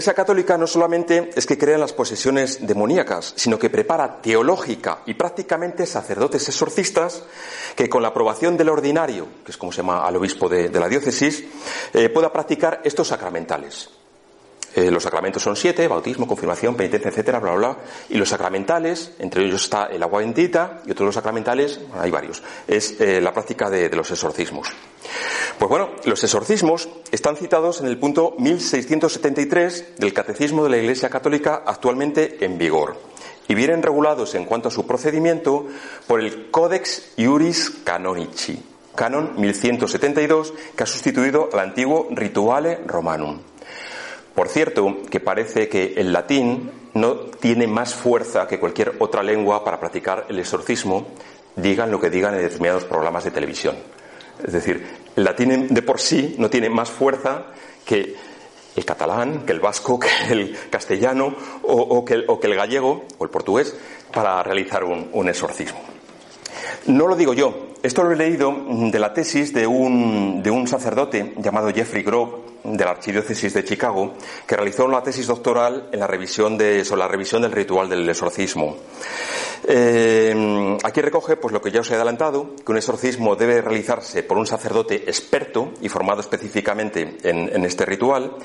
Iglesia Católica no solamente es que crea en las posesiones demoníacas, sino que prepara teológica y prácticamente sacerdotes exorcistas que con la aprobación del ordinario, que es como se llama al obispo de, la diócesis, eh, pueda practicar estos sacramentales. Eh, los sacramentos son siete, bautismo, confirmación, penitencia, etcétera, bla, bla, bla. Y los sacramentales, entre ellos está el agua bendita y otros los sacramentales, hay varios, es eh, la práctica de, los exorcismos. Pues bueno, los exorcismos están citados en el punto 1673 del Catecismo de la Iglesia Católica actualmente en vigor y vienen regulados en cuanto a su procedimiento por el Codex Iuris Canonici, canon 1172, que ha sustituido al antiguo Rituale Romanum. Por cierto, que parece que el latín no tiene más fuerza que cualquier otra lengua para practicar el exorcismo, digan lo que digan en determinados programas de televisión. Es decir, el latín de por sí no tiene más fuerza que el catalán, que el vasco, que el castellano o, que, el, gallego o el portugués para realizar un, exorcismo. No lo digo yo, esto lo he leído de la tesis de un, de un sacerdote llamado Jeffrey Grove de la Archidiócesis de Chicago, que realizó una tesis doctoral en la revisión de, sobre la revisión del ritual del exorcismo. Eh, aquí recoge pues lo que ya os he adelantado, que un exorcismo debe realizarse por un sacerdote experto y formado específicamente en, en, este ritual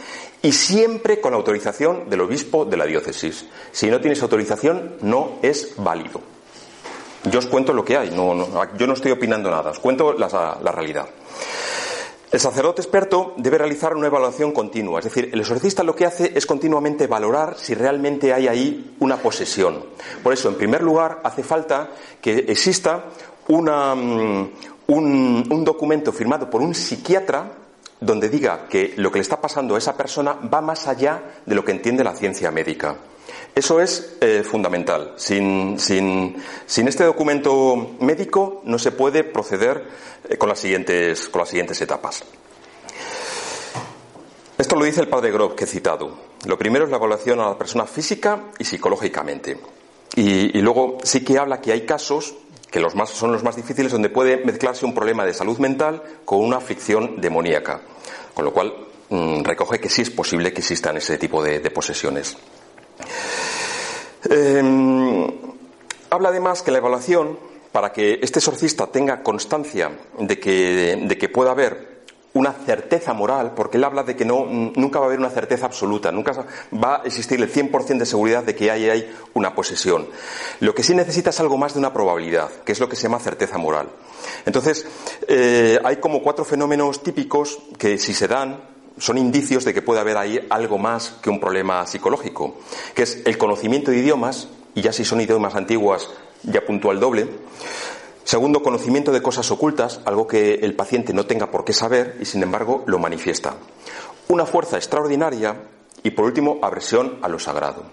y siempre con la autorización del obispo de la diócesis. Si no tienes autorización, no es válido. Yo os cuento lo que hay, no, yo no estoy opinando nada, os cuento la, la realidad. El sacerdote experto debe realizar una evaluación continua, es decir, el exorcista lo que hace es continuamente valorar si realmente hay ahí una posesión. Por eso, en primer lugar, hace falta que exista mm, un, un documento firmado por un psiquiatra donde diga que lo que le está pasando a esa persona va más allá de lo que entiende la ciencia médica. Eso es eh, fundamental. Sin, este documento médico no se puede proceder eh, con, las siguientes, etapas. Esto lo dice el padre Grob que he citado. Lo primero es la evaluación a la persona física y psicológicamente. Y, y luego sí que habla que hay casos que los más, son los más difíciles donde puede mezclarse un problema de salud mental con una aflicción demoníaca. Con lo cual mm, recoge que sí es posible que existan ese tipo de, de posesiones. Em, habla además que la evaluación, para que este exorcista tenga constancia de que, de que pueda haber una certeza moral, porque él habla de que no, nunca va a haber una certeza absoluta, nunca va a existir el 100% de seguridad de que hay, hay una posesión. Lo que sí necesita es algo más de una probabilidad, que es lo que se llama certeza moral. Entonces, eh, hay como cuatro fenómenos típicos que si se dan, son indicios de que puede haber ahí algo más que un problema psicológico, que es el conocimiento de idiomas, y ya si son idiomas antiguas, ya puntúa el doble. Segundo, conocimiento de cosas ocultas, algo que el paciente no tenga por qué saber y sin embargo lo manifiesta. Una fuerza extraordinaria y por último, aversión a lo sagrado.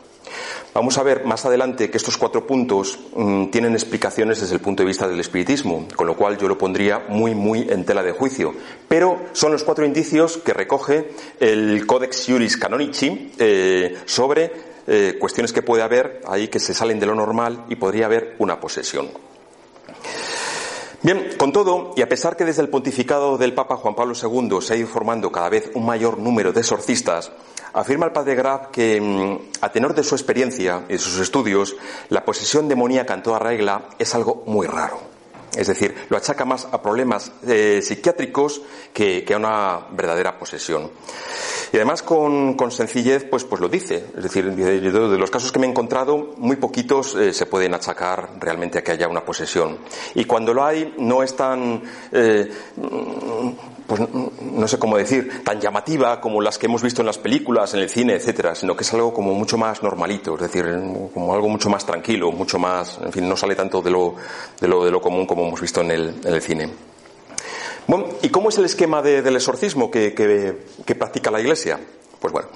Vamos a ver más adelante que estos cuatro puntos mm, tienen explicaciones desde el punto de vista del espiritismo, con lo cual yo lo pondría muy, muy en tela de juicio. Pero son los cuatro indicios que recoge el Codex Iuris Canonici eh, sobre eh, cuestiones que puede haber ahí que se salen de lo normal y podría haber una posesión. Bien, con todo, y a pesar que desde el pontificado del Papa Juan Pablo II se ha ido formando cada vez un mayor número de exorcistas, Afirma el padre Graf que, mm, a tenor de su experiencia y de sus estudios, la posesión demoníaca en toda regla es algo muy raro. Es decir, lo achaca más a problemas eh, psiquiátricos que, a una verdadera posesión. Y además con, sencillez, pues, pues lo dice. Es decir, de, los casos que me he encontrado, muy poquitos eh, se pueden achacar realmente a que haya una posesión. Y cuando lo hay, no es tan eh, pues no sé cómo decir, tan llamativa como las que hemos visto en las películas, en el cine, etcétera, sino que es algo como mucho más normalito, es decir, como algo mucho más tranquilo, mucho más, en fin, no sale tanto de lo, de lo, de lo común como hemos visto en el, cine. Bueno, ¿y cómo es el esquema del exorcismo que, que, practica la Iglesia? Pues bueno,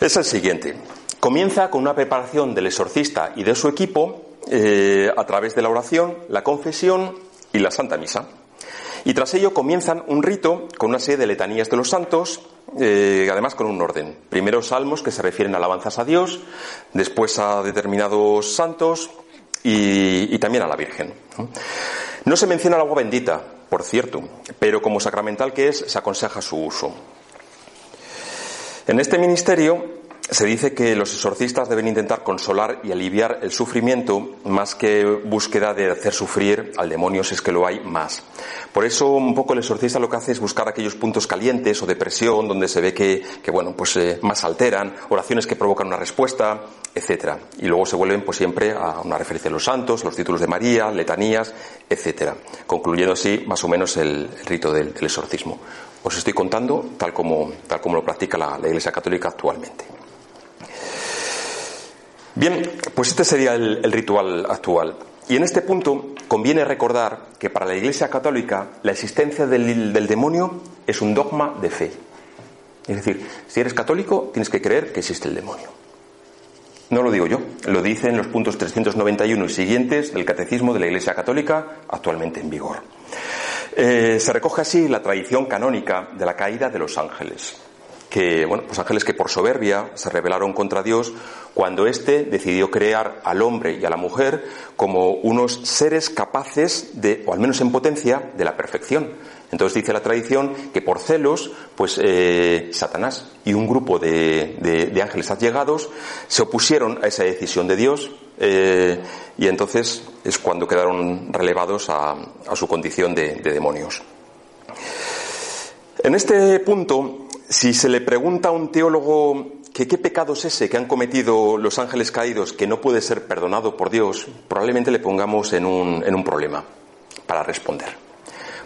es el siguiente. Comienza con una preparación del exorcista y de su equipo eh, a través de la oración, la confesión y la Santa Misa. Y tras ello comienzan un rito con una serie de letanías de los santos, eh, además con un orden. Primero salmos que se refieren a alabanzas a Dios, después a determinados santos y, también a la Virgen. ¿No? se menciona el agua bendita, por cierto, pero como sacramental que es, se aconseja su uso. En este ministerio se dice que los exorcistas deben intentar consolar y aliviar el sufrimiento más que búsqueda de hacer sufrir al demonio si es que lo hay más. Por eso un poco el exorcista lo que hace es buscar aquellos puntos calientes o de presión donde se ve que, bueno, pues eh, más alteran, oraciones que provocan una respuesta, etcétera. Y luego se vuelven pues siempre a una referencia a los santos, los títulos de María, letanías, etcétera. Concluyendo así más o menos el, rito del, exorcismo. Os estoy contando tal como, tal como lo practica la Iglesia Católica actualmente. Bien, pues este sería el, ritual actual. Y en este punto conviene recordar que para la Iglesia Católica la existencia del, demonio es un dogma de fe. Es decir, si eres católico tienes que creer que existe el demonio. No lo digo yo, lo dicen los puntos 391 y siguientes del Catecismo de la Iglesia Católica actualmente en vigor. Eh, se recoge así la tradición canónica de la caída de los ángeles que, pues ángeles que por soberbia se rebelaron contra Dios cuando éste decidió crear al hombre y a la mujer como unos seres capaces de, o al menos en potencia, de la perfección. Entonces dice la tradición que por celos, pues eh, Satanás y un grupo de, ángeles allegados se opusieron a esa decisión de Dios eh, y entonces es cuando quedaron relevados a, a su condición de demonios. En este punto si se le pregunta a un teólogo que qué pecado es ese que han cometido los ángeles caídos que no puede ser perdonado por Dios, probablemente le pongamos en un, en un problema para responder,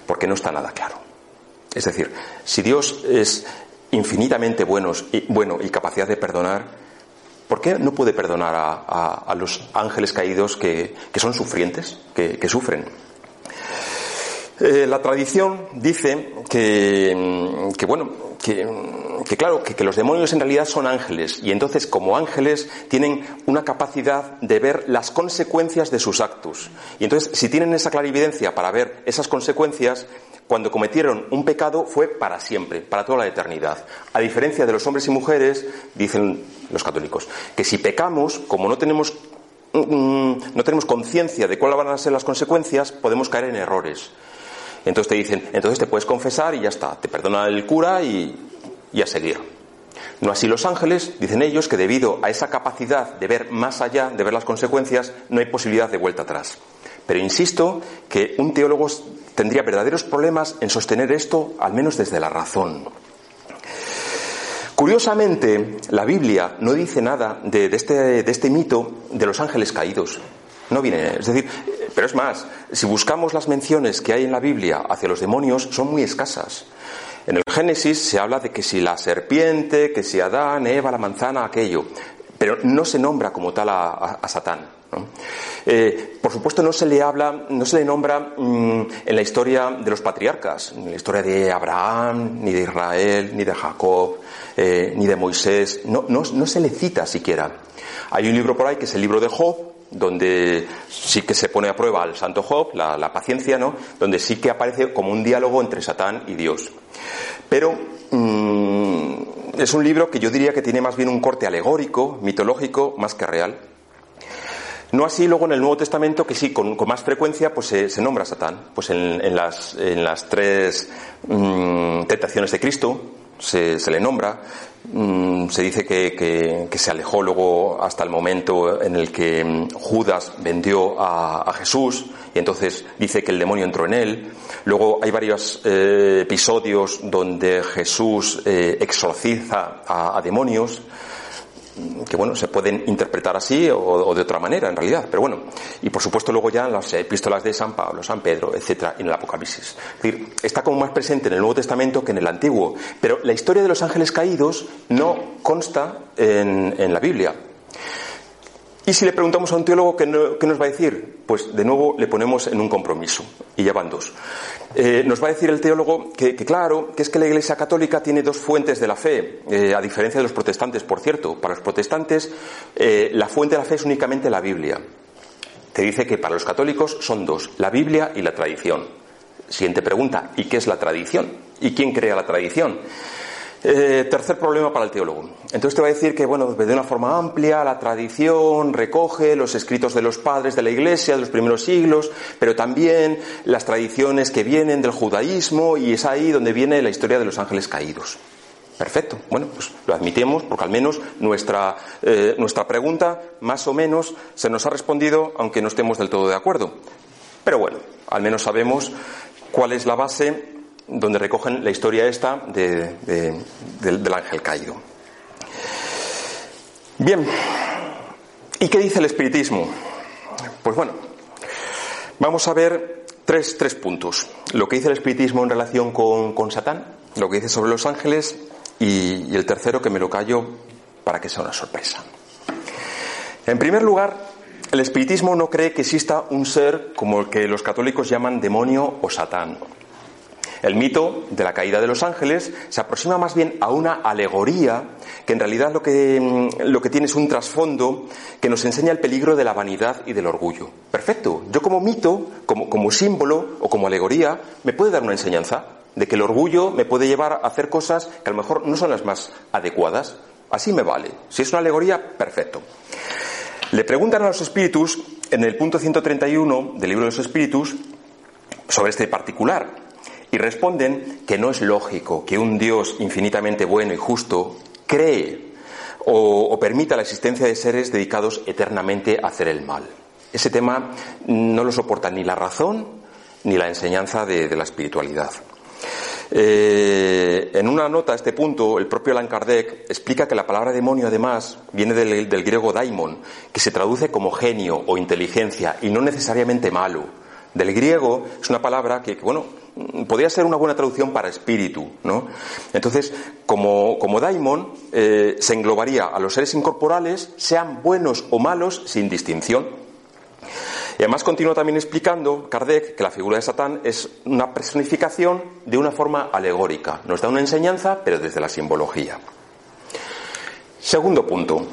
porque no está nada claro. Es decir, si Dios es infinitamente y, bueno y capacidad de perdonar, ¿por qué no puede perdonar a, los ángeles caídos que, son sufrientes, que, sufren? Eh, la tradición dice que, que bueno, que, claro, que, los demonios en realidad son ángeles y entonces como ángeles tienen una capacidad de ver las consecuencias de sus actos. Y entonces si tienen esa clarividencia para ver esas consecuencias, cuando cometieron un pecado fue para siempre, para toda la eternidad. A diferencia de los hombres y mujeres, dicen los católicos, que si pecamos, como no tenemos mm, no tenemos conciencia de cuáles van a ser las consecuencias, podemos caer en errores. Entonces te dicen, entonces te puedes confesar y ya está, te perdona el cura y, a seguir. No así los ángeles, dicen ellos, que debido a esa capacidad de ver más allá, de ver las consecuencias, no hay posibilidad de vuelta atrás. Pero insisto que un teólogo tendría verdaderos problemas en sostener esto, al menos desde la razón. Curiosamente, la Biblia no dice nada de, este, de este mito de los ángeles caídos. No viene, es decir, pero es más, si buscamos las menciones que hay en la Biblia hacia los demonios, son muy escasas. En el Génesis se habla de que si la serpiente, que si Adán, Eva, la manzana, aquello, pero no se nombra como tal a, Satán. Eh, por supuesto, no se le habla, no se le nombra mm, en la historia de los patriarcas, ni en la historia de Abraham, ni de Israel, ni de Jacob, eh, ni de Moisés. No, se le cita siquiera. Hay un libro por ahí que es el libro de Job, donde sí que se pone a prueba al santo Job, la, paciencia, ¿no? Donde sí que aparece como un diálogo entre Satán y Dios. Pero mm, es un libro que yo diría que tiene más bien un corte alegórico, mitológico, más que real. No así luego en el Nuevo Testamento, que sí, con, más frecuencia, pues se, nombra a Satán. Pues en, las, tres mm, tentaciones de Cristo se, le nombra. Mm, se dice que, se alejó luego hasta el momento en el que mm, Judas vendió a, Jesús y entonces dice que el demonio entró en él. Luego hay varios eh, episodios donde Jesús eh, exorciza a demonios que bueno, se pueden interpretar así o, de otra manera en realidad, pero bueno, y por supuesto luego ya en las epístolas de San Pablo, San Pedro, etcétera, en el Apocalipsis. Es decir, está como más presente en el Nuevo Testamento que en el Antiguo, pero la historia de los ángeles caídos no consta en, en la Biblia. Y si le preguntamos a un teólogo, ¿qué, nos va a decir? Pues de nuevo le ponemos en un compromiso, y ya van dos. Eh, nos va a decir el teólogo que, claro, que es que la Iglesia Católica tiene dos fuentes de la fe, eh, a diferencia de los protestantes, por cierto. Para los protestantes, eh, la fuente de la fe es únicamente la Biblia. Te dice que para los católicos son dos, la Biblia y la tradición. Siguiente pregunta, ¿y qué es la tradición? ¿Y quién crea la tradición? Eh, tercer problema para el teólogo. Entonces te va a decir que, bueno, de una forma amplia, la tradición recoge los escritos de los padres de la Iglesia de los primeros siglos, pero también las tradiciones que vienen del judaísmo y es ahí donde viene la historia de los ángeles caídos. Perfecto. Bueno, pues lo admitimos porque al menos nuestra, eh, nuestra pregunta más o menos se nos ha respondido aunque no estemos del todo de acuerdo. Pero bueno, al menos sabemos cuál es la base donde recogen la historia esta del, del ángel caído. Bien, ¿y qué dice el espiritismo? Pues bueno, vamos a ver tres, tres puntos. Lo que dice el espiritismo en relación con, con Satán, lo que dice sobre los ángeles y, el tercero que me lo callo para que sea una sorpresa. En primer lugar, el espiritismo no cree que exista un ser como el que los católicos llaman demonio o satán. El mito de la caída de los ángeles se aproxima más bien a una alegoría que en realidad lo que, mm, lo que tiene es un trasfondo que nos enseña el peligro de la vanidad y del orgullo. Perfecto. Yo como mito, como, como símbolo o como alegoría, me puede dar una enseñanza de que el orgullo me puede llevar a hacer cosas que a lo mejor no son las más adecuadas. Así me vale. Si es una alegoría, perfecto. Le preguntan a los espíritus, en el punto 131 del libro de los espíritus, sobre este particular, y responden que no es lógico que un Dios infinitamente bueno y justo cree o, permita la existencia de seres dedicados eternamente a hacer el mal. Ese tema no lo soporta ni la razón ni la enseñanza de la espiritualidad. Eh, en una nota a este punto, el propio Allan Kardec explica que la palabra demonio, además, viene del, griego daimon, que se traduce como genio o inteligencia y no necesariamente malo. Del griego es una palabra que, bueno, podría ser una buena traducción para espíritu, ¿no? Entonces, como, como daimon, eh, se englobaría a los seres incorporales, sean buenos o malos, sin distinción. Y además continúa también explicando Kardec que la figura de Satán es una personificación de una forma alegórica. Nos da una enseñanza, pero desde la simbología. Segundo punto.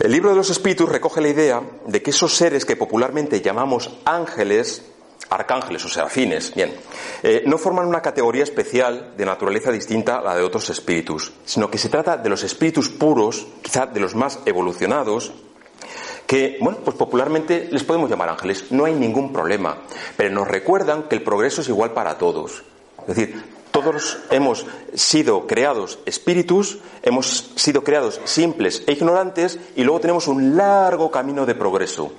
El libro de los espíritus recoge la idea de que esos seres que popularmente llamamos ángeles, arcángeles o serafines, bien, eh, no forman una categoría especial de naturaleza distinta a la de otros espíritus, sino que se trata de los espíritus puros, quizá de los más evolucionados, que, bueno, pues popularmente les podemos llamar ángeles, no hay ningún problema, pero nos recuerdan que el progreso es igual para todos. Es decir, todos hemos sido creados espíritus, hemos sido creados simples e ignorantes y luego tenemos un largo camino de progreso.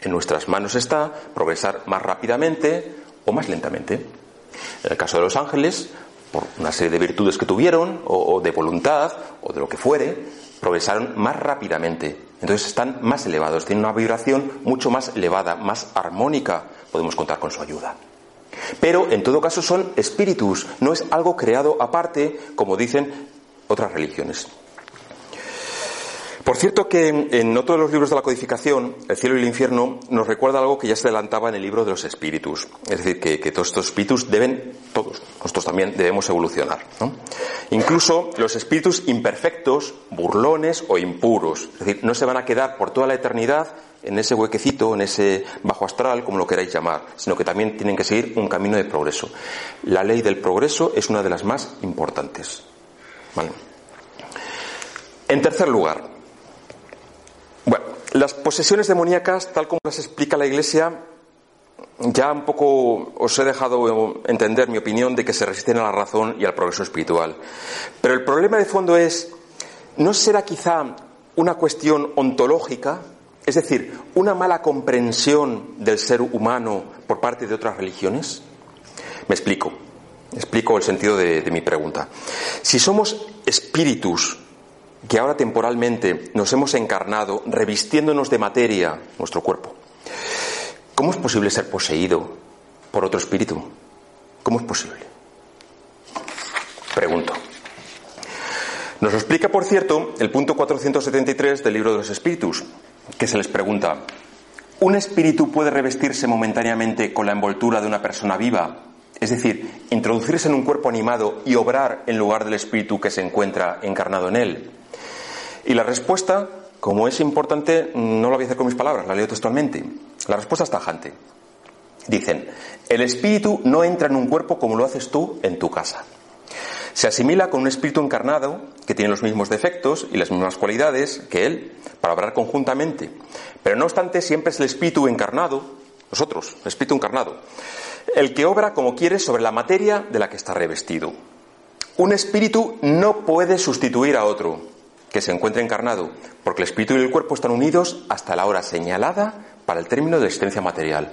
En nuestras manos está progresar más rápidamente o más lentamente. En el caso de los ángeles, por una serie de virtudes que tuvieron, o, de voluntad, o de lo que fuere, progresaron más rápidamente. Entonces están más elevados, tienen una vibración mucho más elevada, más armónica. Podemos contar con su ayuda. Pero en todo caso son espíritus, no es algo creado aparte, como dicen otras religiones. Por cierto que en otro de los libros de la codificación, El cielo y el infierno, nos recuerda algo que ya se adelantaba en el libro de los espíritus. Es decir, que, todos estos espíritus deben, todos, nosotros también debemos evolucionar. Incluso los espíritus imperfectos, burlones o impuros. Es decir, no se van a quedar por toda la eternidad en ese huequecito, en ese bajo astral, como lo queráis llamar, sino que también tienen que seguir un camino de progreso. La ley del progreso es una de las más importantes. En tercer lugar, bueno, las posesiones demoníacas, tal como las explica la Iglesia, ya un poco os he dejado entender mi opinión de que se resisten a la razón y al progreso espiritual. Pero el problema de fondo es, ¿no será quizá una cuestión ontológica? Es decir, una mala comprensión del ser humano por parte de otras religiones? Me explico. Explico el sentido de, mi pregunta. Si somos espíritus que ahora temporalmente nos hemos encarnado revistiéndonos de materia nuestro cuerpo. ¿Cómo es posible ser poseído por otro espíritu? ¿Cómo es posible? Pregunto. Nos explica, por cierto, el punto 473 del libro de los espíritus, que se les pregunta, ¿un espíritu puede revestirse momentáneamente con la envoltura de una persona viva? Es decir, introducirse en un cuerpo animado y obrar en lugar del espíritu que se encuentra encarnado en él. Y la respuesta, como es importante, no lo voy a hacer con mis palabras, la leo textualmente. La respuesta es tajante. Dicen, el espíritu no entra en un cuerpo como lo haces tú en tu casa. Se asimila con un espíritu encarnado que tiene los mismos defectos y las mismas cualidades que él para obrar conjuntamente. Pero no obstante, siempre es el espíritu encarnado, nosotros, el espíritu encarnado, el que obra como quiere sobre la materia de la que está revestido. Un espíritu no puede sustituir a otro que se encuentre encarnado, porque el espíritu y el cuerpo están unidos hasta la hora señalada para el término de existencia material,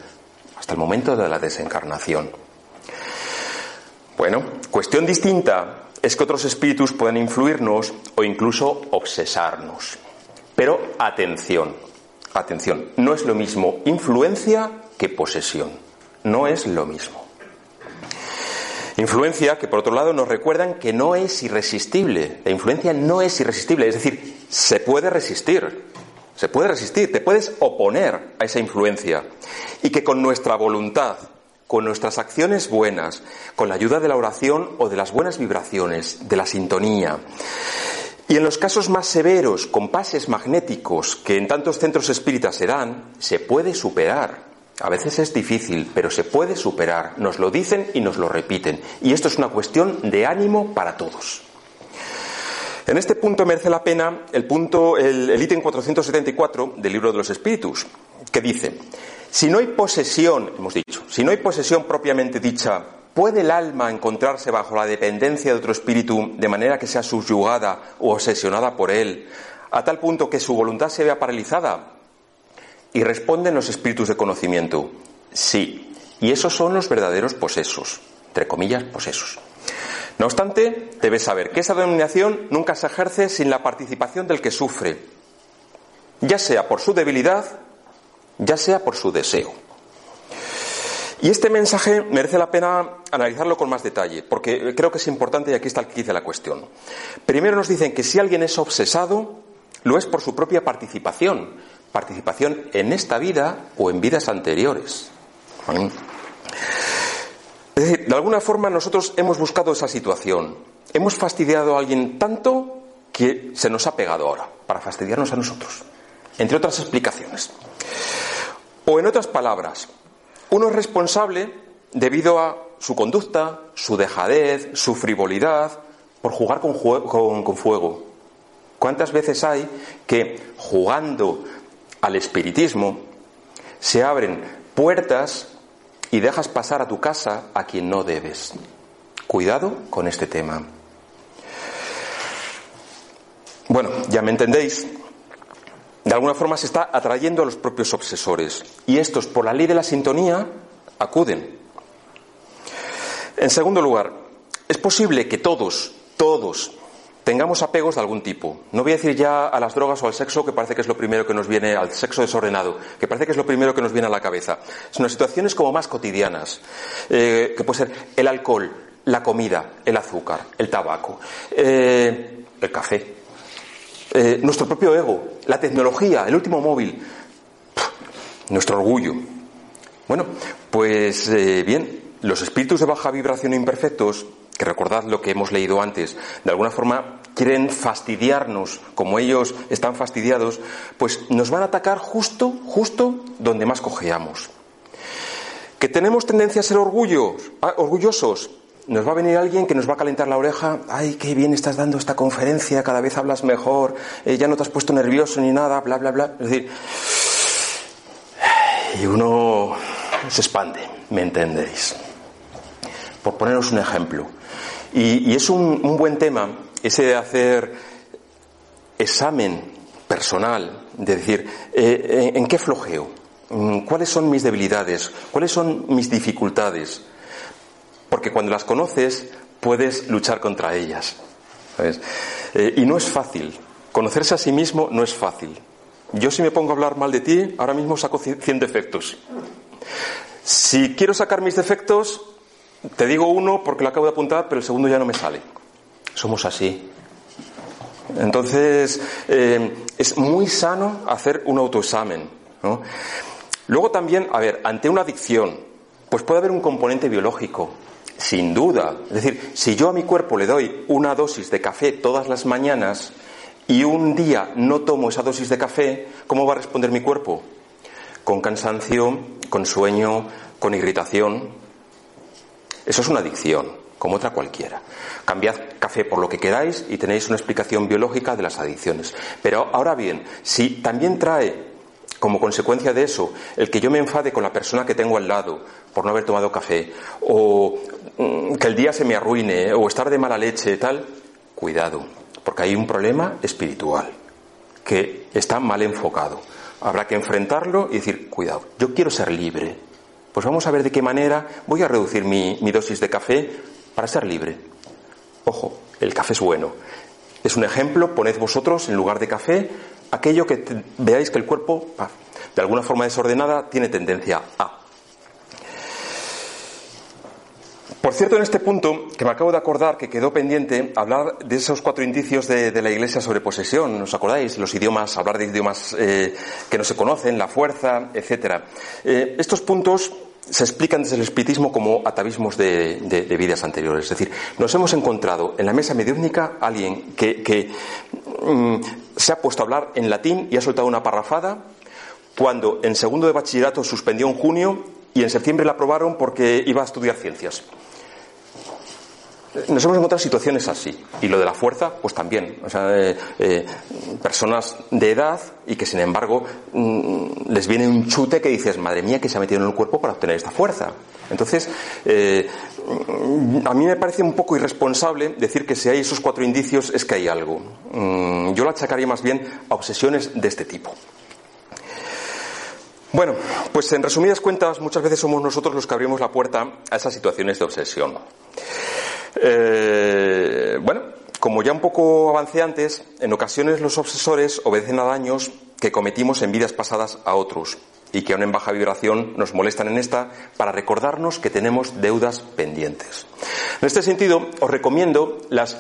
hasta el momento de la desencarnación. Bueno, cuestión distinta es que otros espíritus pueden influirnos o incluso obsesarnos. Pero atención, atención, no es lo mismo influencia que posesión. No es lo mismo. Influencia que por otro lado nos recuerdan que no es irresistible. La influencia no es irresistible, es decir, se puede resistir. Se puede resistir, te puedes oponer a esa influencia. Y que con nuestra voluntad, con nuestras acciones buenas, con la ayuda de la oración o de las buenas vibraciones, de la sintonía, y en los casos más severos, con pases magnéticos que en tantos centros espíritas se dan, se puede superar. A veces es difícil, pero se puede superar. Nos lo dicen y nos lo repiten. Y esto es una cuestión de ánimo para todos. En este punto merece la pena el punto, el, ítem 474 del libro de los espíritus, que dice, si no hay posesión, hemos dicho, si no hay posesión propiamente dicha, ¿puede el alma encontrarse bajo la dependencia de otro espíritu de manera que sea subyugada o obsesionada por él, a tal punto que su voluntad se vea paralizada? Y responden los espíritus de conocimiento, sí, y esos son los verdaderos posesos, entre comillas, posesos. No obstante, debes saber que esa denominación nunca se ejerce sin la participación del que sufre, ya sea por su debilidad ya sea por su deseo. Y este mensaje merece la pena analizarlo con más detalle, porque creo que es importante y aquí está el quid de la cuestión. Primero nos dicen que si alguien es obsesado, lo es por su propia participación, participación en esta vida o en vidas anteriores. Es decir, de alguna forma nosotros hemos buscado esa situación. Hemos fastidiado a alguien tanto que se nos ha pegado ahora, para fastidiarnos a nosotros. Entre otras explicaciones. O en otras palabras, uno es responsable debido a su conducta, su dejadez, su frivolidad, por jugar con, con, fuego. ¿Cuántas veces hay que jugando al espiritismo se abren puertas y dejas pasar a tu casa a quien no debes? Cuidado con este tema. Bueno, ya me entendéis de alguna forma se está atrayendo a los propios obsesores. Y estos, por la ley de la sintonía, acuden. En segundo lugar, es posible que todos, todos, tengamos apegos de algún tipo. No voy a decir ya a las drogas o al sexo, que parece que es lo primero que nos viene, al sexo desordenado, que parece que es lo primero que nos viene a la cabeza, sino situaciones como más cotidianas, eh, que puede ser el alcohol, la comida, el azúcar, el tabaco, eh, el café, eh, nuestro propio ego, la tecnología, el último móvil, nuestro orgullo. Bueno, pues eh, bien, los espíritus de baja vibración imperfectos, que recordad lo que hemos leído antes, de alguna forma quieren fastidiarnos como ellos están fastidiados, pues nos van a atacar justo, justo donde más cojeamos. Que tenemos tendencia a ser orgullosos, nos va a venir alguien que nos va a calentar la oreja, ay, qué bien estás dando esta conferencia, cada vez hablas mejor, eh, ya no te has puesto nervioso ni nada, bla, bla, bla. Es decir, y uno se expande, ¿me entendéis? Por poneros un ejemplo. Y, es un, buen tema ese de hacer examen personal, de decir, eh, ¿en qué flojeo? ¿Cuáles son mis debilidades? ¿Cuáles son mis dificultades? Porque cuando las conoces puedes luchar contra ellas. Eh, y no es fácil. Conocerse a sí mismo no es fácil. Yo si me pongo a hablar mal de ti, ahora mismo saco 100 defectos. Si quiero sacar mis defectos, te digo uno porque lo acabo de apuntar, pero el segundo ya no me sale. Somos así. Entonces, eh, es muy sano hacer un autoexamen. Luego también, a ver, ante una adicción, pues puede haber un componente biológico. Sin duda. Es decir, si yo a mi cuerpo le doy una dosis de café todas las mañanas y un día no tomo esa dosis de café, ¿cómo va a responder mi cuerpo? Con cansancio, con sueño, con irritación. Eso es una adicción, como otra cualquiera. Cambiad café por lo que queráis y tenéis una explicación biológica de las adicciones. Pero ahora bien, si también trae como consecuencia de eso, el que yo me enfade con la persona que tengo al lado por no haber tomado café, o mm, que el día se me arruine, o estar de mala leche, tal, cuidado, porque hay un problema espiritual que está mal enfocado. Habrá que enfrentarlo y decir, cuidado, yo quiero ser libre. Pues vamos a ver de qué manera voy a reducir mi, dosis de café para ser libre. Ojo, el café es bueno. Es un ejemplo, poned vosotros en lugar de café aquello que veáis que el cuerpo, de alguna forma desordenada, tiene tendencia a. Por cierto, en este punto, que me acabo de acordar que quedó pendiente, hablar de esos cuatro indicios de, la Iglesia sobre posesión, ¿os acordáis? Los idiomas, hablar de idiomas eh, que no se conocen, la fuerza, etcétera. Eh, estos puntos se explican desde el espiritismo como atavismos de, vidas anteriores. Es decir, nos hemos encontrado en la mesa mediúnica alguien que, mm, se ha puesto a hablar en latín y ha soltado una parrafada cuando en segundo de bachillerato suspendió en junio y en septiembre la aprobaron porque iba a estudiar ciencias. Nos hemos encontrado situaciones así. Y lo de la fuerza, pues también. O sea, eh, eh, personas de edad y que sin embargo mm, les viene un chute que dices, madre mía, que se ha metido en el cuerpo para obtener esta fuerza. Entonces, eh, a mí me parece un poco irresponsable decir que si hay esos cuatro indicios es que hay algo. Mm, yo lo achacaría más bien a obsesiones de este tipo. Bueno, pues en resumidas cuentas, muchas veces somos nosotros los que abrimos la puerta a esas situaciones de obsesión. Eh, bueno, como ya un poco avancé antes, en ocasiones los obsesores obedecen a daños que cometimos en vidas pasadas a otros y que aún en baja vibración nos molestan en esta para recordarnos que tenemos deudas pendientes. En este sentido, os recomiendo las,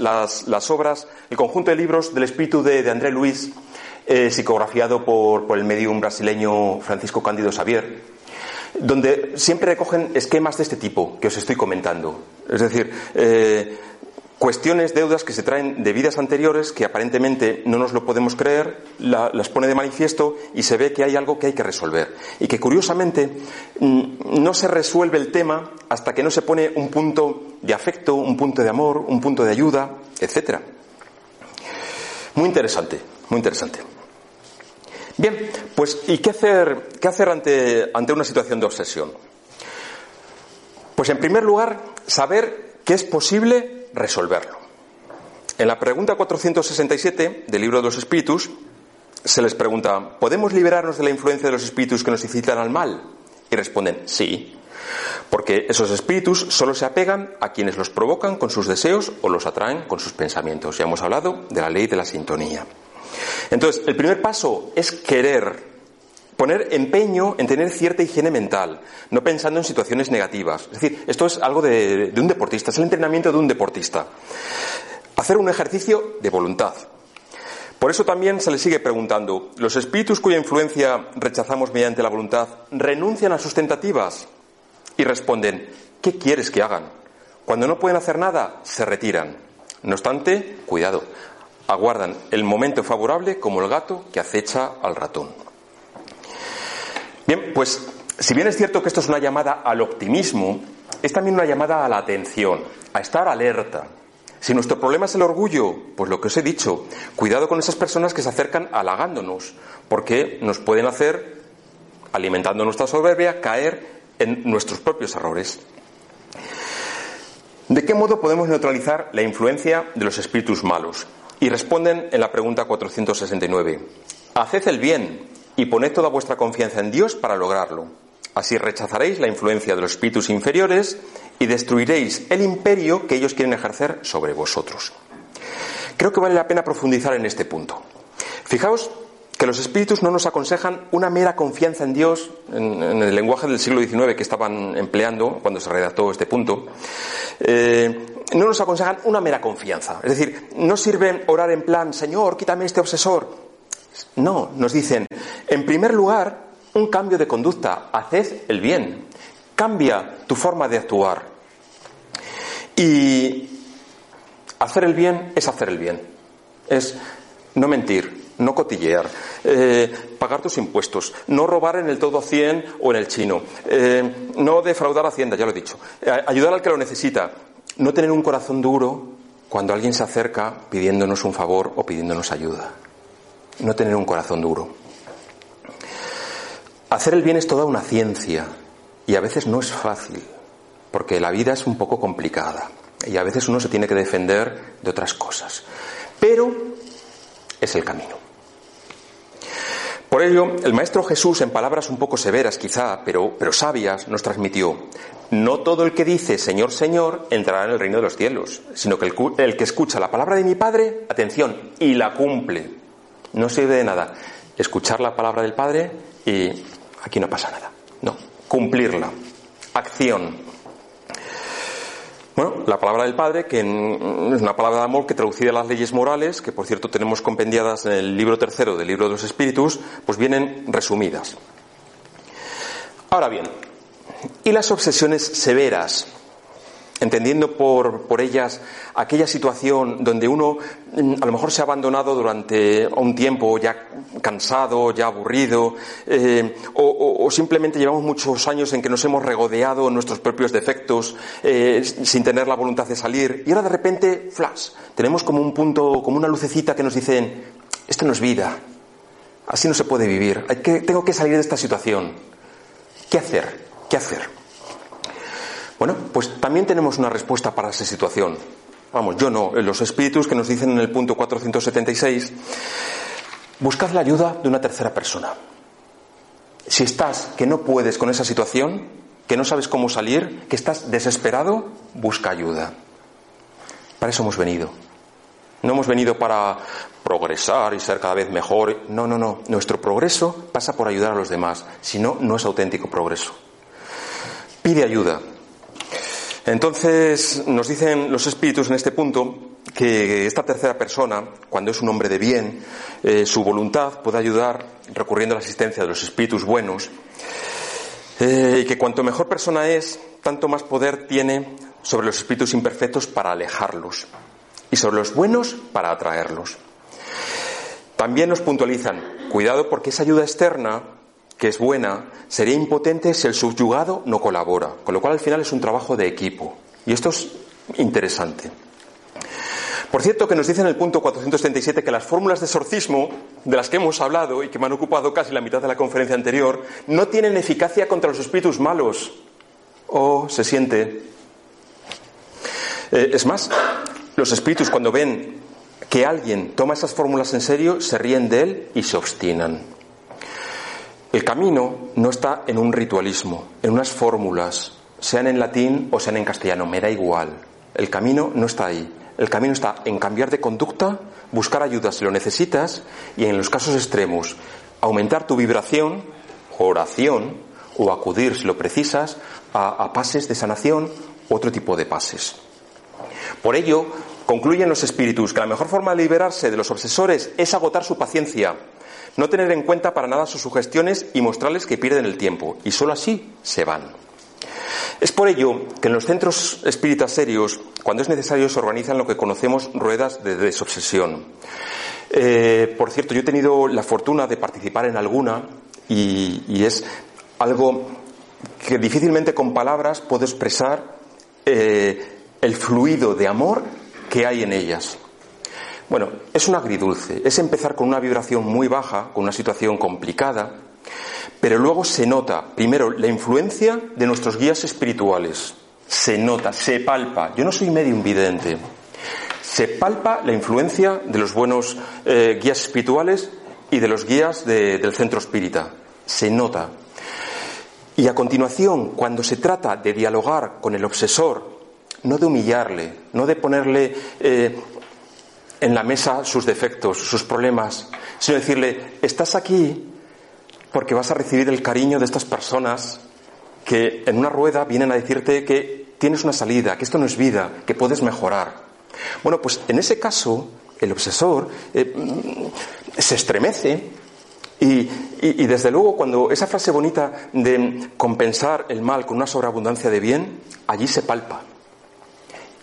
obras, el conjunto de libros del espíritu de, André Luis, eh, psicografiado por, por el medium brasileño Francisco Cándido Xavier, donde siempre recogen esquemas de este tipo que os estoy comentando. Es decir, eh, cuestiones, deudas que se traen de vidas anteriores que aparentemente no nos lo podemos creer, las pone de manifiesto y se ve que hay algo que hay que resolver. Y que curiosamente mm, no se resuelve el tema hasta que no se pone un punto de afecto, un punto de amor, un punto de ayuda, etc. Muy interesante, muy interesante. Bien, pues ¿y qué hacer, qué hacer ante, ante una situación de obsesión? Pues en primer lugar, saber que es posible resolverlo. En la pregunta 467 del libro de los espíritus se les pregunta, ¿podemos liberarnos de la influencia de los espíritus que nos incitan al mal? Y responden, sí, porque esos espíritus solo se apegan a quienes los provocan con sus deseos o los atraen con sus pensamientos. Ya hemos hablado de la ley de la sintonía. Entonces, el primer paso es querer, poner empeño en tener cierta higiene mental, no pensando en situaciones negativas. Es decir, esto es algo de, un deportista, es el entrenamiento de un deportista. Hacer un ejercicio de voluntad. Por eso también se le sigue preguntando, ¿los espíritus cuya influencia rechazamos mediante la voluntad renuncian a sus tentativas? Y responden, ¿qué quieres que hagan? Cuando no pueden hacer nada, se retiran. No obstante, cuidado, aguardan el momento favorable como el gato que acecha al ratón. Bien, pues si bien es cierto que esto es una llamada al optimismo, es también una llamada a la atención, a estar alerta. Si nuestro problema es el orgullo, pues lo que os he dicho, cuidado con esas personas que se acercan halagándonos, porque nos pueden hacer, alimentando nuestra soberbia, caer en nuestros propios errores. ¿De qué modo podemos neutralizar la influencia de los espíritus malos? Y responden en la pregunta 469. Haced el bien y poned toda vuestra confianza en Dios para lograrlo. Así rechazaréis la influencia de los espíritus inferiores y destruiréis el imperio que ellos quieren ejercer sobre vosotros. Creo que vale la pena profundizar en este punto. Fijaos que los espíritus no nos aconsejan una mera confianza en Dios, en, el lenguaje del siglo XIX que estaban empleando cuando se redactó este punto, eh, no nos aconsejan una mera confianza. Es decir, no sirve orar en plan, Señor, quítame este obsesor. No, nos dicen, en primer lugar, un cambio de conducta, haced el bien, cambia tu forma de actuar. Y hacer el bien es hacer el bien, es no mentir, no cotillear, eh, pagar tus impuestos, no robar en el todo 100 o en el chino, eh, no defraudar Hacienda, ya lo he dicho, eh, ayudar al que lo necesita, no tener un corazón duro cuando alguien se acerca pidiéndonos un favor o pidiéndonos ayuda. No tener un corazón duro. Hacer el bien es toda una ciencia y a veces no es fácil, porque la vida es un poco complicada y a veces uno se tiene que defender de otras cosas. Pero es el camino. Por ello, el Maestro Jesús, en palabras un poco severas quizá, pero, pero sabias, nos transmitió, no todo el que dice Señor, Señor entrará en el reino de los cielos, sino que el, el que escucha la palabra de mi Padre, atención, y la cumple. No sirve de nada escuchar la palabra del Padre y aquí no pasa nada. No, cumplirla. Acción. Bueno, la palabra del Padre, que es una palabra de amor que traducida a las leyes morales, que por cierto tenemos compendiadas en el libro tercero del libro de los Espíritus, pues vienen resumidas. Ahora bien, ¿y las obsesiones severas? Entendiendo por, por, ellas aquella situación donde uno mm, a lo mejor se ha abandonado durante un tiempo ya cansado, ya aburrido, eh, o, simplemente llevamos muchos años en que nos hemos regodeado en nuestros propios defectos eh, sin tener la voluntad de salir y ahora de repente, flash, tenemos como un punto, como una lucecita que nos dicen, esto no es vida, así no se puede vivir, Hay que, tengo que salir de esta situación. ¿Qué hacer? ¿Qué hacer? Bueno, pues también tenemos una respuesta para esa situación. Vamos, yo no, los espíritus que nos dicen en el punto 476, buscad la ayuda de una tercera persona. Si estás que no puedes con esa situación, que no sabes cómo salir, que estás desesperado, busca ayuda. Para eso hemos venido. No hemos venido para progresar y ser cada vez mejor. No, no, no. Nuestro progreso pasa por ayudar a los demás. Si no, no es auténtico progreso. Pide ayuda. Entonces, nos dicen los espíritus en este punto que esta tercera persona, cuando es un hombre de bien, eh, su voluntad puede ayudar recurriendo a la asistencia de los espíritus buenos, eh, y que cuanto mejor persona es, tanto más poder tiene sobre los espíritus imperfectos para alejarlos y sobre los buenos para atraerlos. También nos puntualizan, cuidado porque esa ayuda externa que es buena, sería impotente si el subyugado no colabora, con lo cual al final es un trabajo de equipo. Y esto es interesante. Por cierto, que nos dice en el punto 437 que las fórmulas de exorcismo, de las que hemos hablado y que me han ocupado casi la mitad de la conferencia anterior, no tienen eficacia contra los espíritus malos. Oh, se siente. Eh, es más, los espíritus cuando ven que alguien toma esas fórmulas en serio, se ríen de él y se obstinan. El camino no está en un ritualismo, en unas fórmulas, sean en latín o sean en castellano, me da igual. El camino no está ahí. El camino está en cambiar de conducta, buscar ayuda si lo necesitas y en los casos extremos, aumentar tu vibración, oración o acudir si lo precisas a, pases de sanación u otro tipo de pases. Por ello, concluyen los espíritus que la mejor forma de liberarse de los obsesores es agotar su paciencia no tener en cuenta para nada sus sugestiones y mostrarles que pierden el tiempo, y sólo así se van. Es por ello que en los centros espíritas serios, cuando es necesario, se organizan lo que conocemos ruedas de desobsesión. Eh, por cierto, yo he tenido la fortuna de participar en alguna y, es algo que difícilmente con palabras puedo expresar eh, el fluido de amor que hay en ellas. Bueno, es un agridulce, es empezar con una vibración muy baja, con una situación complicada, pero luego se nota, primero, la influencia de nuestros guías espirituales. Se nota, se palpa. Yo no soy medio invidente. Se palpa la influencia de los buenos eh, guías espirituales y de los guías del centro espírita. Se nota. Y a continuación, cuando se trata de dialogar con el obsesor, no de humillarle, no de ponerle eh, en la mesa sus defectos, sus problemas, sino decirle, estás aquí porque vas a recibir el cariño de estas personas que en una rueda vienen a decirte que tienes una salida, que esto no es vida, que puedes mejorar. Bueno, pues en ese caso, el obsesor eh, se estremece y, y, desde luego cuando esa frase bonita de compensar el mal con una sobreabundancia de bien, allí se palpa.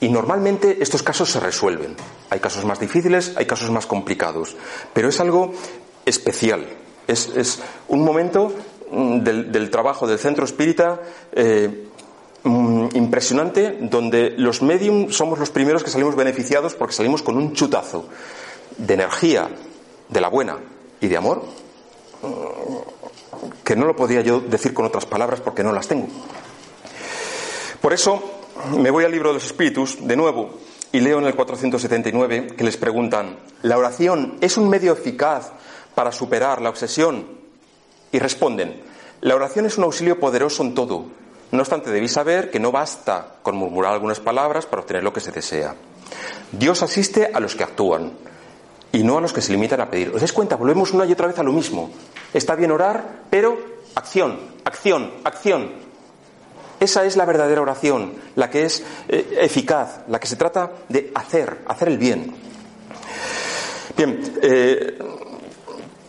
Y normalmente estos casos se resuelven. Hay casos más difíciles, hay casos más complicados, pero es algo especial. Es, un momento mm, del, trabajo del centro espírita eh, mm, impresionante donde los medium somos los primeros que salimos beneficiados porque salimos con un chutazo de energía, de la buena y de amor que no lo podía yo decir con otras palabras porque no las tengo. Por eso me voy al libro de los Espíritus, de nuevo, y leo en el 479 que les preguntan, ¿la oración es un medio eficaz para superar la obsesión? Y responden, la oración es un auxilio poderoso en todo. No obstante, debéis saber que no basta con murmurar algunas palabras para obtener lo que se desea. Dios asiste a los que actúan y no a los que se limitan a pedir. ¿Os dais cuenta? Volvemos una y otra vez a lo mismo. Está bien orar, pero acción, acción, acción. Esa es la verdadera oración, la que es eh, eficaz, la que se trata de hacer, hacer el bien. Bien, eh,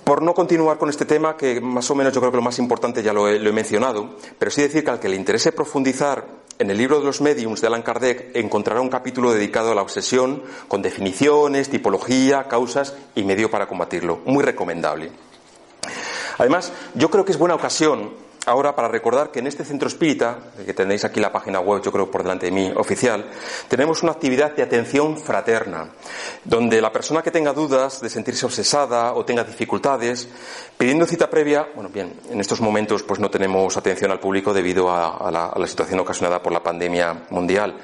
por no continuar con este tema, que más o menos yo creo que lo más importante ya lo he, lo he, mencionado, pero sí decir que al que le interese profundizar en el libro de los mediums de Allan Kardec encontrará un capítulo dedicado a la obsesión, con definiciones, tipología, causas y medio para combatirlo. Muy recomendable. Además, yo creo que es buena ocasión ahora para recordar que en este centro espírita, que tenéis aquí la página web, yo creo por delante de mí, oficial, tenemos una actividad de atención fraterna, donde la persona que tenga dudas de sentirse obsesada o tenga dificultades, pidiendo cita previa, bueno, bien, en estos momentos pues no tenemos atención al público debido a, la, situación ocasionada por la pandemia mundial,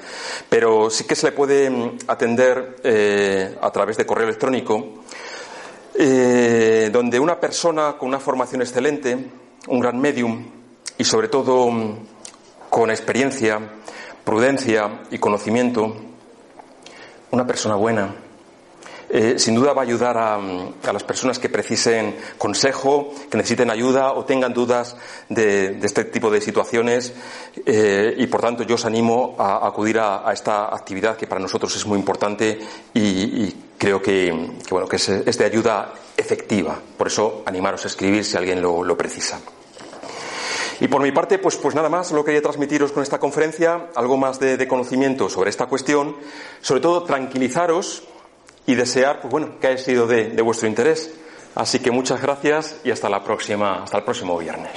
pero sí que se le puede mm, atender eh, a través de correo electrónico, eh, donde una persona con una formación excelente, un gran medium y sobre todo mm, con experiencia, prudencia y conocimiento, una persona buena. Eh, sin duda va a ayudar a, mm, las personas que precisen consejo, que necesiten ayuda o tengan dudas de, este tipo de situaciones eh, y por tanto yo os animo a, acudir a, esta actividad que para nosotros es muy importante y, creo que, bueno, que es, de ayuda efectiva. Por eso animaros a escribir si alguien lo, precisa. Y por mi parte, pues, pues nada más, lo quería transmitiros con esta conferencia, algo más de, conocimiento sobre esta cuestión, sobre todo tranquilizaros y desear, pues bueno, que haya sido de, de vuestro interés. Así que muchas gracias y hasta la próxima, hasta el próximo viernes.